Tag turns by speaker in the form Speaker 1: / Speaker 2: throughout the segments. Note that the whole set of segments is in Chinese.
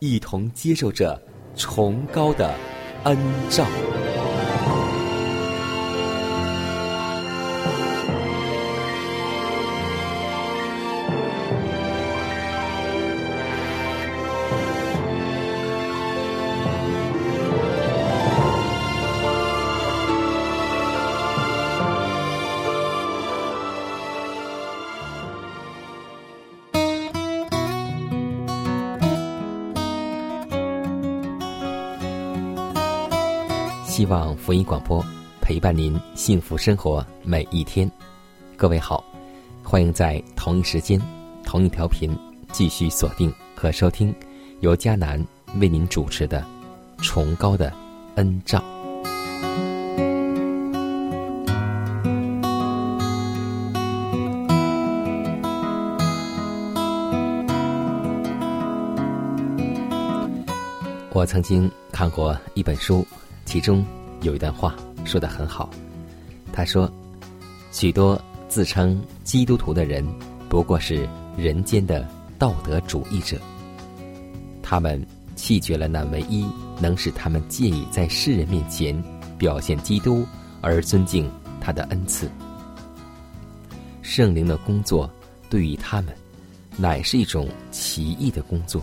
Speaker 1: 一同接受着崇高的恩照。福音广播陪伴您幸福生活每一天。各位好，欢迎在同一时间、同一调频继续锁定和收听由迦南为您主持的《崇高的恩照》。我曾经看过一本书，其中有一段话说得很好。他说：“许多自称基督徒的人，不过是人间的道德主义者。他们弃绝了那唯一能使他们借以在世人面前表现基督而尊敬他的恩赐。圣灵的工作对于他们，乃是一种奇异的工作。”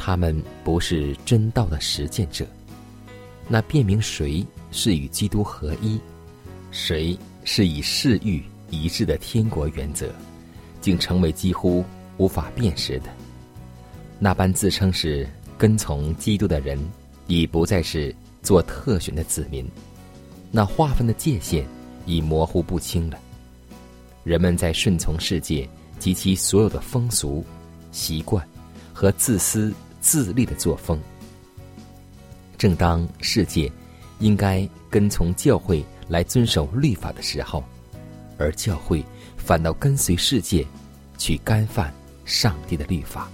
Speaker 1: 他们不是真道的实践者，那辨明谁是与基督合一，谁是以世欲一致的天国原则，竟成为几乎无法辨识的。那般自称是跟从基督的人，已不再是做特选的子民，那划分的界限已模糊不清了。人们在顺从世界及其所有的风俗、习惯和自私。自利的作风。正当世界应该跟从教会来遵守律法的时候，而教会反倒跟随世界去干犯上帝的律法。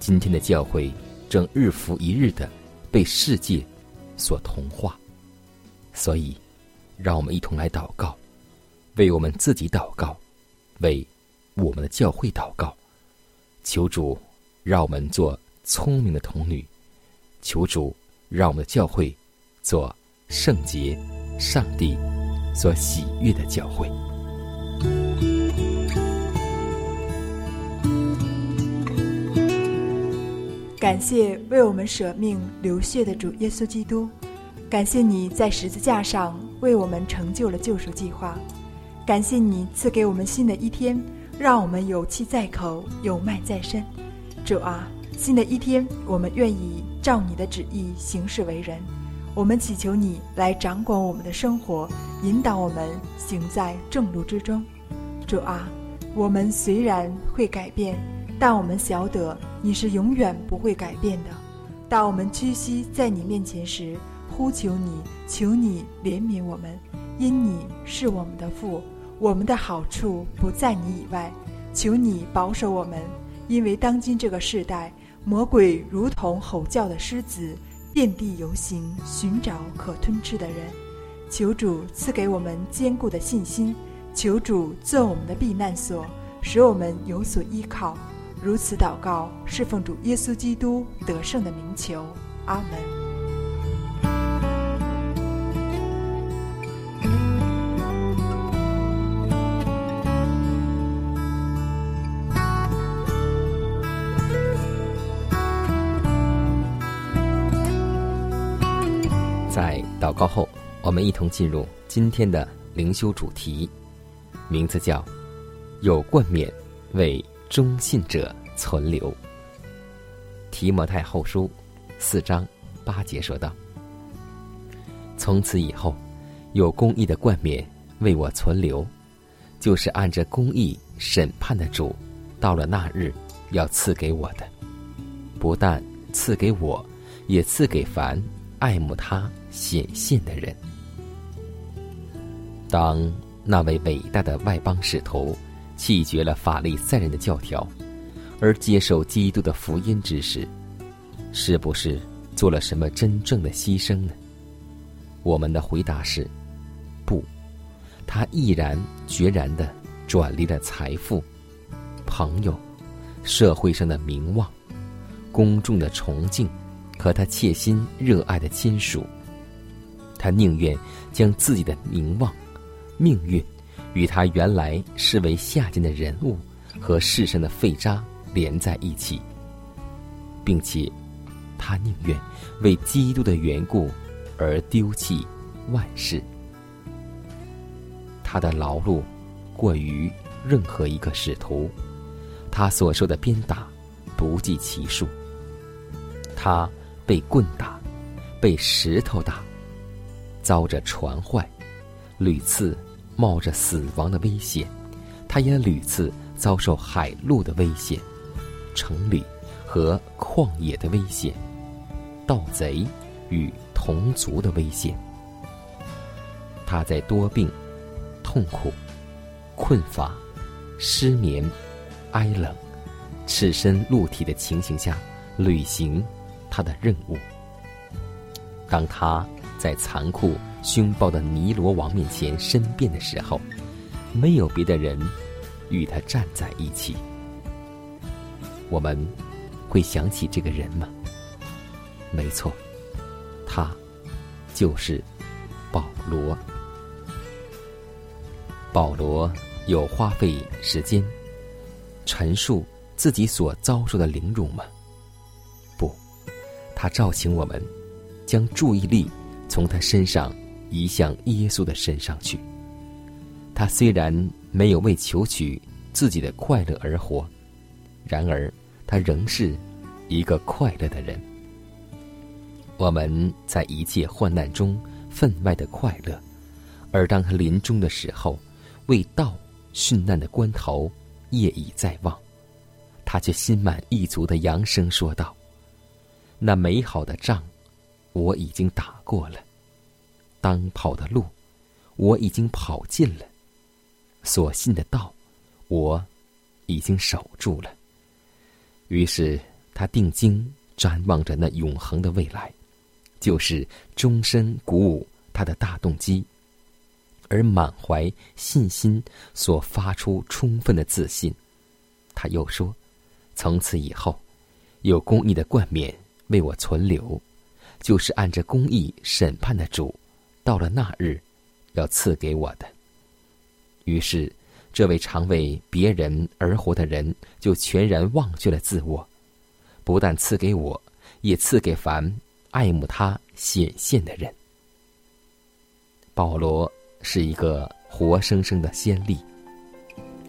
Speaker 1: 今天的教会正日复一日的被世界所同化，所以，让我们一同来祷告，为我们自己祷告，为我们的教会祷告，求主让我们做。聪明的童女，求主让我们的教会做圣洁、上帝所喜悦的教会。
Speaker 2: 感谢为我们舍命流血的主耶稣基督，感谢你在十字架上为我们成就了救赎计划，感谢你赐给我们新的一天，让我们有气在口，有脉在身。主啊！新的一天，我们愿意照你的旨意行事为人。我们祈求你来掌管我们的生活，引导我们行在正路之中。主啊，我们虽然会改变，但我们晓得你是永远不会改变的。当我们屈膝在你面前时，呼求你，求你怜悯我们，因你是我们的父，我们的好处不在你以外。求你保守我们，因为当今这个时代。魔鬼如同吼叫的狮子，遍地游行，寻找可吞吃的人。求主赐给我们坚固的信心，求主做我们的避难所，使我们有所依靠。如此祷告，侍奉主耶稣基督得胜的名求。阿门。
Speaker 1: 一同进入今天的灵修主题，名字叫“有冠冕为忠信者存留”。提摩太后书四章八节说道：“从此以后，有公义的冠冕为我存留，就是按着公义审判的主，到了那日要赐给我的。不但赐给我，也赐给凡爱慕他显现的人。当那位伟大的外邦使徒弃绝了法利赛人的教条。”而接受基督的福音之时，是不是做了什么真正的牺牲呢？我们的回答是：不，他毅然决然的转离了财富、朋友、社会上的名望、公众的崇敬和他切心热爱的亲属。他宁愿将自己的名望、命运与他原来视为下贱的人物和世上的废渣。连在一起，并且，他宁愿为基督的缘故而丢弃万事。他的劳碌过于任何一个使徒，他所受的鞭打不计其数。他被棍打，被石头打，遭着船坏，屡次冒着死亡的危险，他也屡次遭受海陆的危险。城里和旷野的危险，盗贼与同族的危险。他在多病、痛苦、困乏、失眠、哀冷、赤身露体的情形下履行他的任务。当他在残酷凶暴的尼罗王面前申辩的时候，没有别的人与他站在一起。我们会想起这个人吗？没错，他就是保罗。保罗有花费时间陈述自己所遭受的凌辱吗？不，他召请我们将注意力从他身上移向耶稣的身上去。他虽然没有为求取自己的快乐而活，然而。他仍是一个快乐的人。我们在一切患难中分外的快乐，而当他临终的时候，为道殉难的关头，夜已在望，他却心满意足的扬声说道：“那美好的仗，我已经打过了；当跑的路，我已经跑尽了；所信的道，我已经守住了。”于是他定睛瞻望着那永恒的未来，就是终身鼓舞他的大动机，而满怀信心所发出充分的自信。他又说：“从此以后，有公义的冠冕为我存留，就是按着公义审判的主，到了那日，要赐给我的。”于是。这位常为别人而活的人，就全然忘却了自我，不但赐给我，也赐给凡爱慕他显现的人。保罗是一个活生生的先例，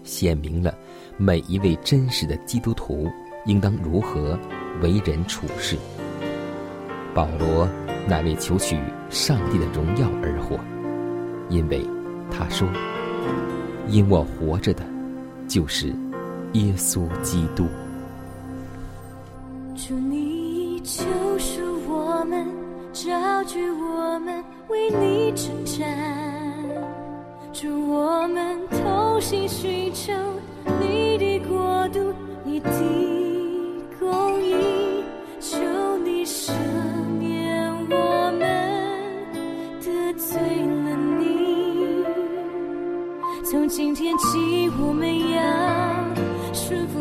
Speaker 1: 显明了每一位真实的基督徒应当如何为人处事。保罗乃为求取上帝的荣耀而活，因为他说。因我活着的，就是耶稣基督。
Speaker 3: 祝你救赎我们，召聚我们，为你征战。祝我们同心寻求你的国度，你的今天起，我们要顺服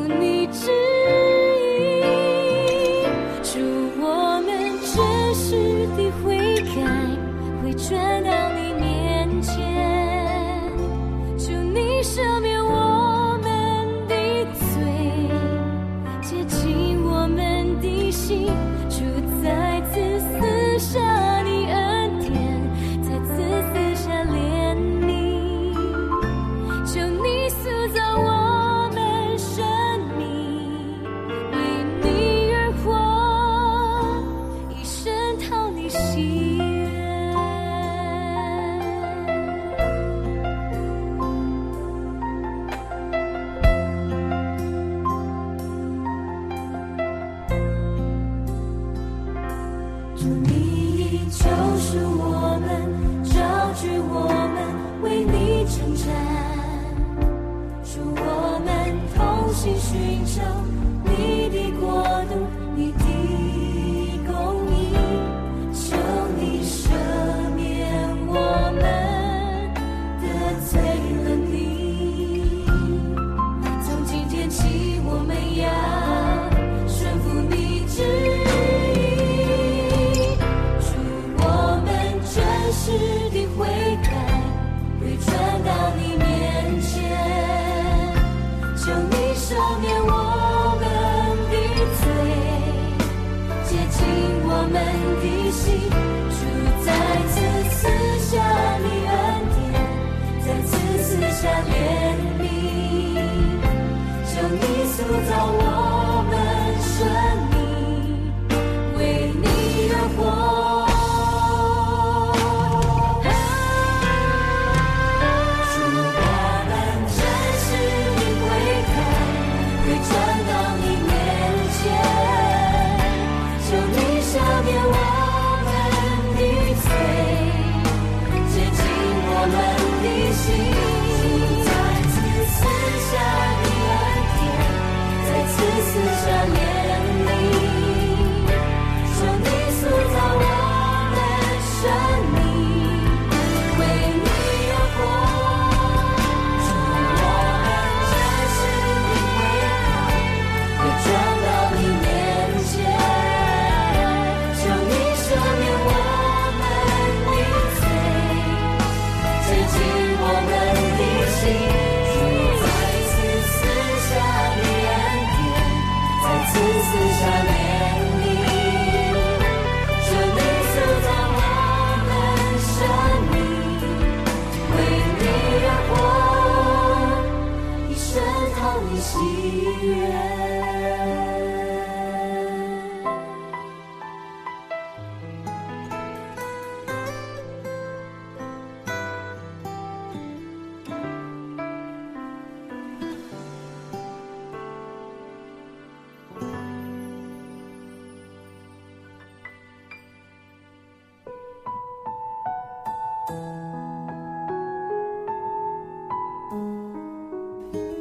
Speaker 3: 怜悯，求你塑造我。思想怜悯，求你塑造我们生命，为你而活，一生同你喜悦。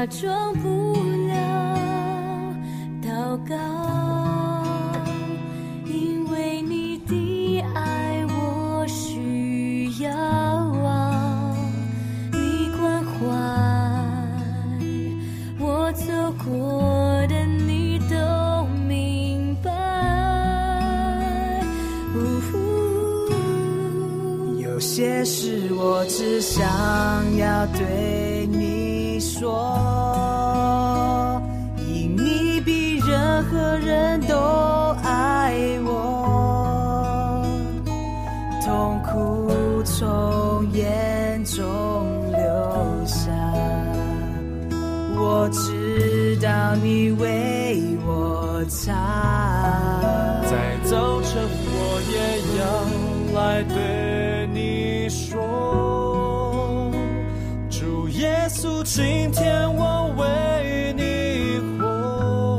Speaker 4: 假装为我擦，
Speaker 5: 在早晨我也要来对你说，主耶稣，今天我为你活。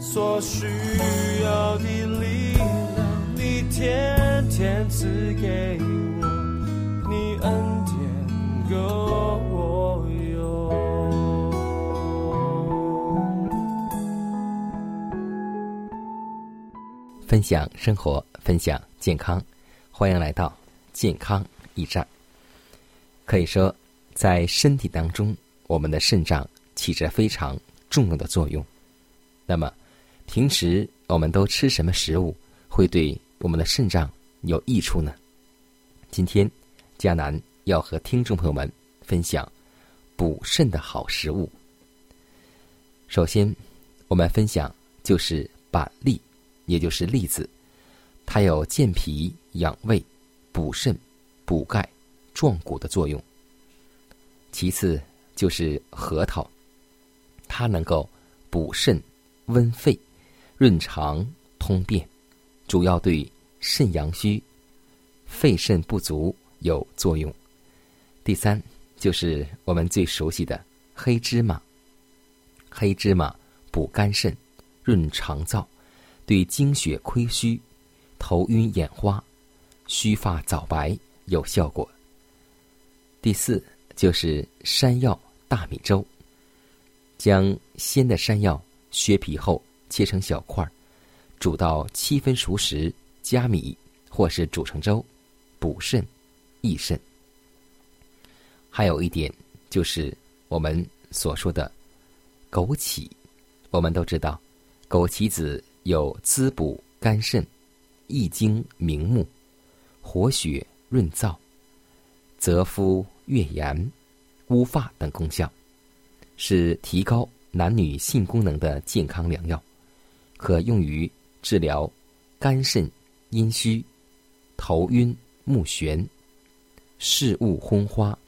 Speaker 5: 所需要的力量，你
Speaker 3: 天天赐给
Speaker 1: 享生活，分享健康，欢迎来到健康驿站。可以说，在身体当中，我们的肾脏起着非常重要的作用。那么，平时我们都吃什么食物会对我们的肾脏有益处呢？今天，迦南要和听众朋友们分享补肾的好食物。首先，我们分享就是板栗，也就是栗子，它有健脾养胃、补肾、补钙。壮骨的作用。其次就是核桃，它能够补肾、温肺、润肠、通便，主要对肾阳虚、肺肾不足有作用。第三就是我们最熟悉的黑芝麻，黑芝麻补肝肾、润肠燥，对精血亏虚、头晕眼花、须发早白有效果。第四就是山药大米粥。将鲜的山药削皮后切成小块儿，煮到七分熟时，加米或是煮成粥，补肾益肾。还有一点就是我们所说的枸杞，我们都知道，枸杞子有滋补肝肾、益精明目、活血润燥。泽肤悦颜、乌发等功效，是提高男女性功能的健康良药，可用于治疗肝肾阴虚、头晕目眩、视物昏花、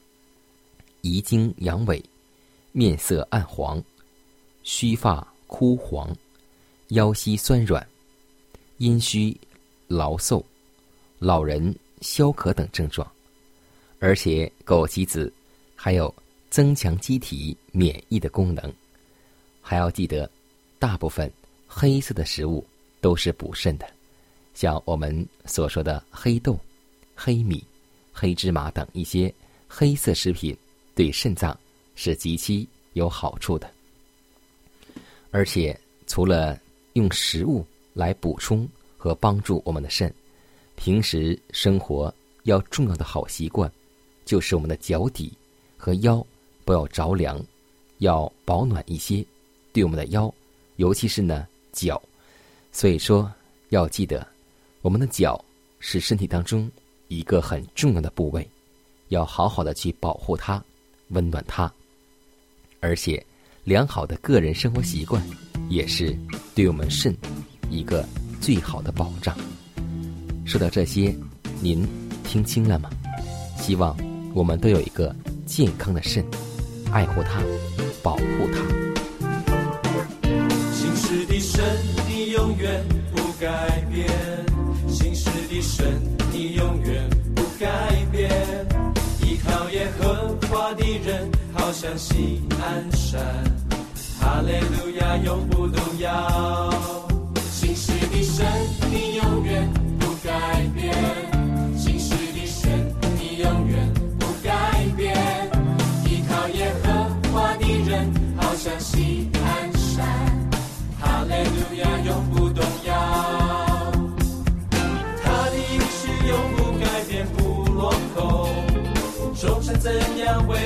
Speaker 1: 遗精阳痿、面色暗黄、须发枯黄、腰膝酸软、阴虚劳嗽、老人消渴等症状。而且枸杞子还有增强机体免疫的功能，还要记得，大部分黑色的食物都是补肾的，像我们所说的黑豆、黑米、黑芝麻等一些黑色食品，对肾脏是极其有好处的。而且除了用食物来补充和帮助我们的肾，平时生活要重要的好习惯。就是我们的脚底和腰不要着凉，要保暖一些，对我们的腰，尤其是呢脚，所以说要记得，我们的脚是身体当中一个很重要的部位，要好好的去保护它，温暖它。而且，良好的个人生活习惯也是对我们肾一个最好的保障。说到这些，您听清了吗？希望。我们都有一个健康的肾，爱护它，保护它。
Speaker 3: 心事的神，你永远不改变；心事的神，你永远不改变。依靠耶和华的人，好像西安山。哈利路亚，永不动摇。心事的神，你永远不改变。向西安山，哈利路亚永不动摇。他的应许永不改变，不落空。众神怎样围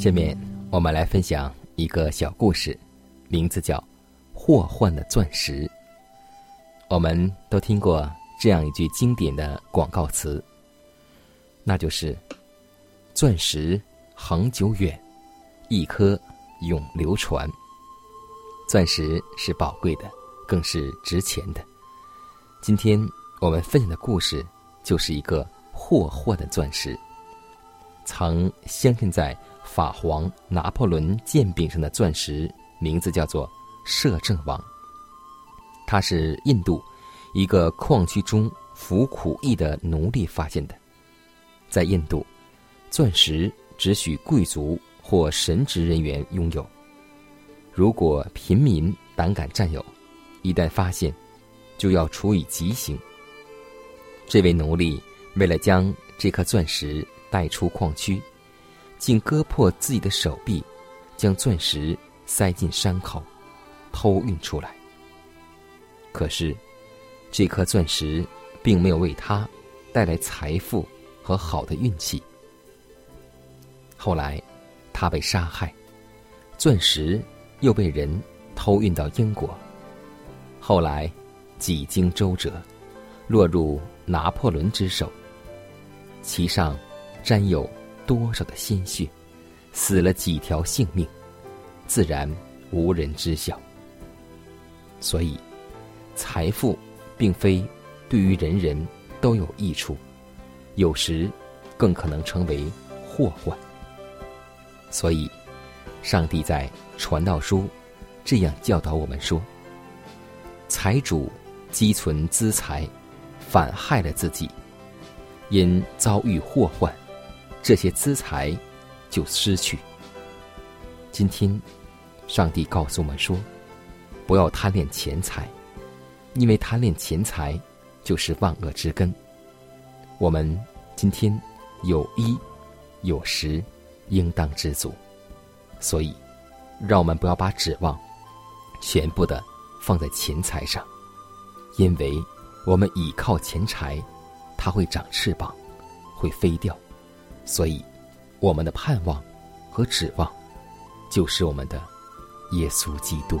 Speaker 1: 下面我们来分享一个小故事，名字叫《祸患的钻石》。我们都听过这样一句经典的广告词，那就是“钻石恒久远，一颗永流传”。钻石是宝贵的，更是值钱的。今天我们分享的故事，就是一个霍幻的钻石，曾镶嵌在。法皇拿破仑剑柄上的钻石，名字叫做摄政王。它是印度一个矿区中服苦役的奴隶发现的。在印度，钻石只许贵族或神职人员拥有。如果平民胆敢占有，一旦发现，就要处以极刑。这位奴隶为了将这颗钻石带出矿区。竟割破自己的手臂，将钻石塞进伤口，偷运出来。可是，这颗钻石并没有为他带来财富和好的运气。后来，他被杀害，钻石又被人偷运到英国。后来，几经周折，落入拿破仑之手，其上沾有。多少的鲜血，死了几条性命，自然无人知晓。所以，财富并非对于人人都有益处，有时更可能成为祸患。所以，上帝在传道书这样教导我们说：财主积存资财，反害了自己，因遭遇祸患。这些资财就失去。今天，上帝告诉我们说：“不要贪恋钱财，因为贪恋钱财就是万恶之根。”我们今天有衣有食，应当知足。所以，让我们不要把指望全部的放在钱财上，因为我们倚靠钱财，它会长翅膀，会飞掉。所以，我们的盼望和指望，就是我们的耶稣基督。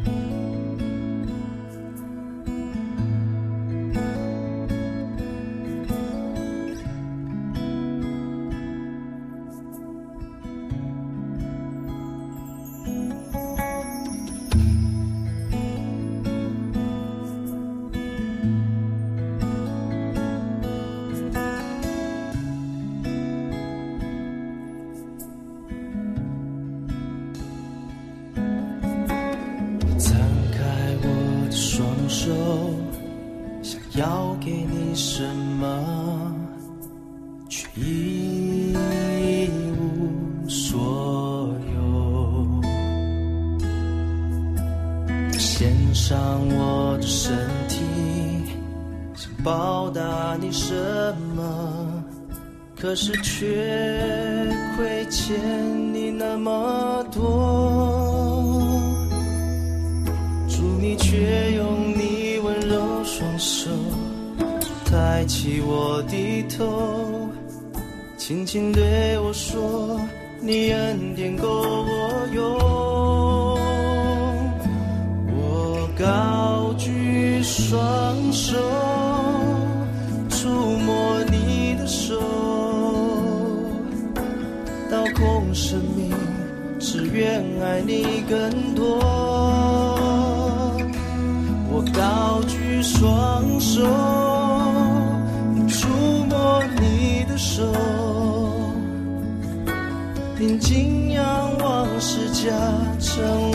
Speaker 6: 手想要给你什么，却一无所有。献上我的身体，想报答你什么，可是却亏欠你那么多。祝你却。抬起我的头，轻轻对我说：“你恩典够我用。”我高举双手，触摸你的手。掏空生命，只愿爱你更多。家，成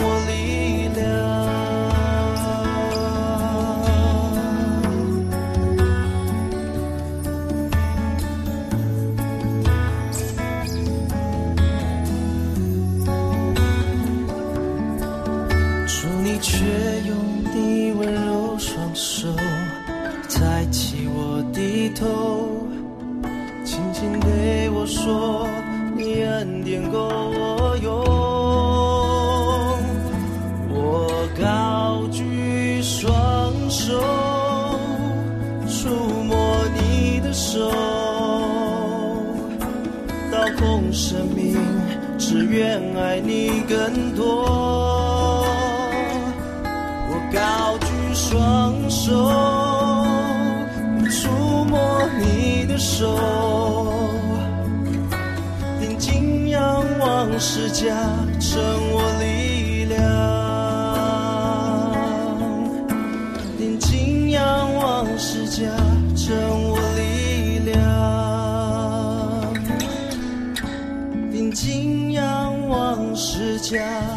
Speaker 6: 生命，只愿爱你更多。我高举双手，触摸你的手，定睛仰望世家，成我家，